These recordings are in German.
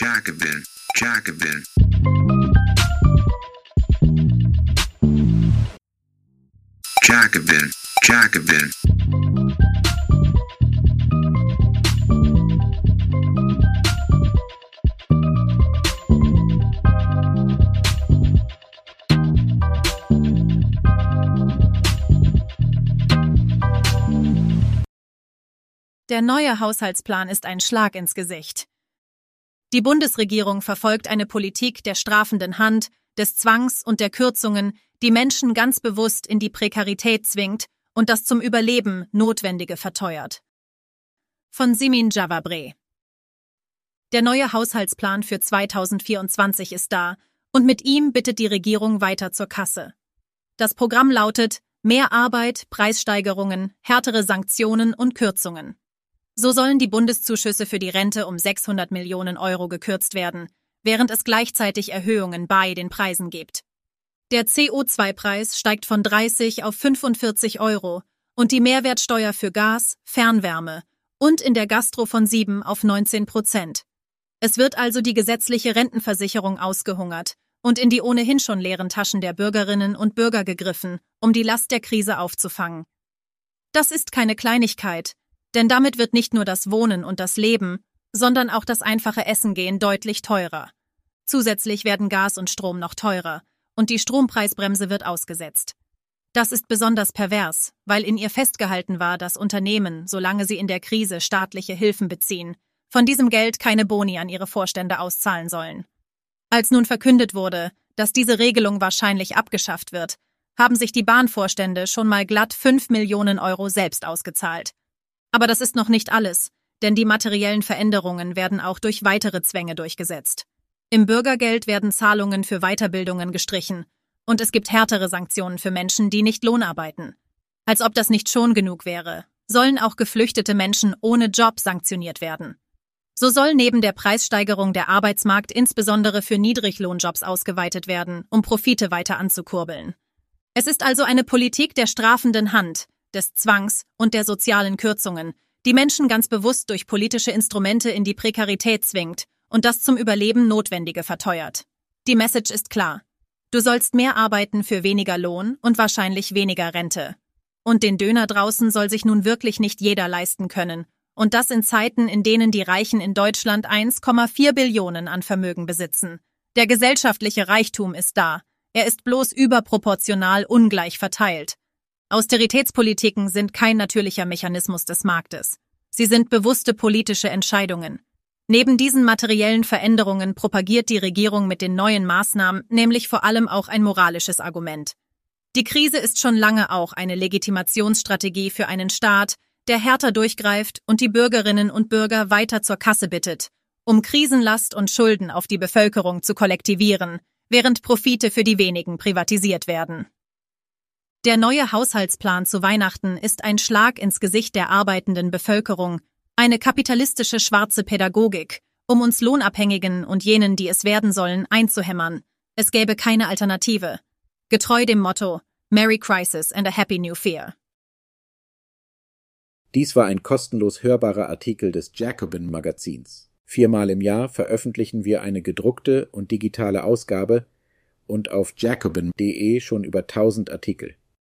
Jacobin, Jacobin. Jacobin, Jacobin. Der neue Haushaltsplan ist ein Schlag ins Gesicht. Die Bundesregierung verfolgt eine Politik der strafenden Hand, des Zwangs und der Kürzungen, die Menschen ganz bewusst in die Prekarität zwingt und das zum Überleben Notwendige verteuert. Von Simin Javabre Der neue Haushaltsplan für 2024 ist da und mit ihm bittet die Regierung weiter zur Kasse. Das Programm lautet Mehr Arbeit, Preissteigerungen, härtere Sanktionen und Kürzungen. So sollen die Bundeszuschüsse für die Rente um 600 Millionen Euro gekürzt werden, während es gleichzeitig Erhöhungen bei den Preisen gibt. Der CO2-Preis steigt von 30 auf 45 Euro und die Mehrwertsteuer für Gas, Fernwärme und in der Gastro von 7 auf 19 Prozent. Es wird also die gesetzliche Rentenversicherung ausgehungert und in die ohnehin schon leeren Taschen der Bürgerinnen und Bürger gegriffen, um die Last der Krise aufzufangen. Das ist keine Kleinigkeit, denn damit wird nicht nur das Wohnen und das Leben, sondern auch das einfache Essen gehen deutlich teurer. Zusätzlich werden Gas und Strom noch teurer und die Strompreisbremse wird ausgesetzt. Das ist besonders pervers, weil in ihr festgehalten war, dass Unternehmen, solange sie in der Krise staatliche Hilfen beziehen, von diesem Geld keine Boni an ihre Vorstände auszahlen sollen. Als nun verkündet wurde, dass diese Regelung wahrscheinlich abgeschafft wird, haben sich die Bahnvorstände schon mal glatt 5 Millionen Euro selbst ausgezahlt. Aber das ist noch nicht alles, denn die materiellen Veränderungen werden auch durch weitere Zwänge durchgesetzt. Im Bürgergeld werden Zahlungen für Weiterbildungen gestrichen und es gibt härtere Sanktionen für Menschen, die nicht Lohnarbeiten. Als ob das nicht schon genug wäre, sollen auch geflüchtete Menschen ohne Job sanktioniert werden. So soll neben der Preissteigerung der Arbeitsmarkt insbesondere für Niedriglohnjobs ausgeweitet werden, um Profite weiter anzukurbeln. Es ist also eine Politik der strafenden Hand, des Zwangs und der sozialen Kürzungen, die Menschen ganz bewusst durch politische Instrumente in die Prekarität zwingt und das zum Überleben Notwendige verteuert. Die Message ist klar. Du sollst mehr arbeiten für weniger Lohn und wahrscheinlich weniger Rente. Und den Döner draußen soll sich nun wirklich nicht jeder leisten können. Und das in Zeiten, in denen die Reichen in Deutschland 1,4 Billionen an Vermögen besitzen. Der gesellschaftliche Reichtum ist da. Er ist bloß überproportional ungleich verteilt. Austeritätspolitiken sind kein natürlicher Mechanismus des Marktes. Sie sind bewusste politische Entscheidungen. Neben diesen materiellen Veränderungen propagiert die Regierung mit den neuen Maßnahmen nämlich vor allem auch ein moralisches Argument. Die Krise ist schon lange auch eine Legitimationsstrategie für einen Staat, der härter durchgreift und die Bürgerinnen und Bürger weiter zur Kasse bittet, um Krisenlast und Schulden auf die Bevölkerung zu kollektivieren, während Profite für die wenigen privatisiert werden. Der neue Haushaltsplan zu Weihnachten ist ein Schlag ins Gesicht der arbeitenden Bevölkerung, eine kapitalistische schwarze Pädagogik, um uns Lohnabhängigen und jenen, die es werden sollen, einzuhämmern. Es gäbe keine Alternative. Getreu dem Motto Merry Crisis and a Happy New Fear. Dies war ein kostenlos hörbarer Artikel des Jacobin Magazins. Viermal im Jahr veröffentlichen wir eine gedruckte und digitale Ausgabe und auf jacobin.de schon über 1000 Artikel.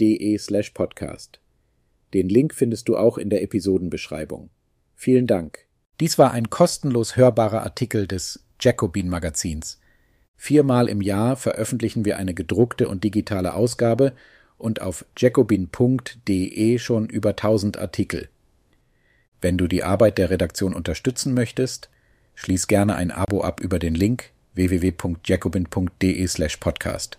de slash podcast. Den Link findest du auch in der Episodenbeschreibung. Vielen Dank. Dies war ein kostenlos hörbarer Artikel des Jacobin Magazins. Viermal im Jahr veröffentlichen wir eine gedruckte und digitale Ausgabe und auf jacobin.de schon über 1000 Artikel. Wenn du die Arbeit der Redaktion unterstützen möchtest, schließ gerne ein Abo ab über den Link www.jacobin.de slash podcast.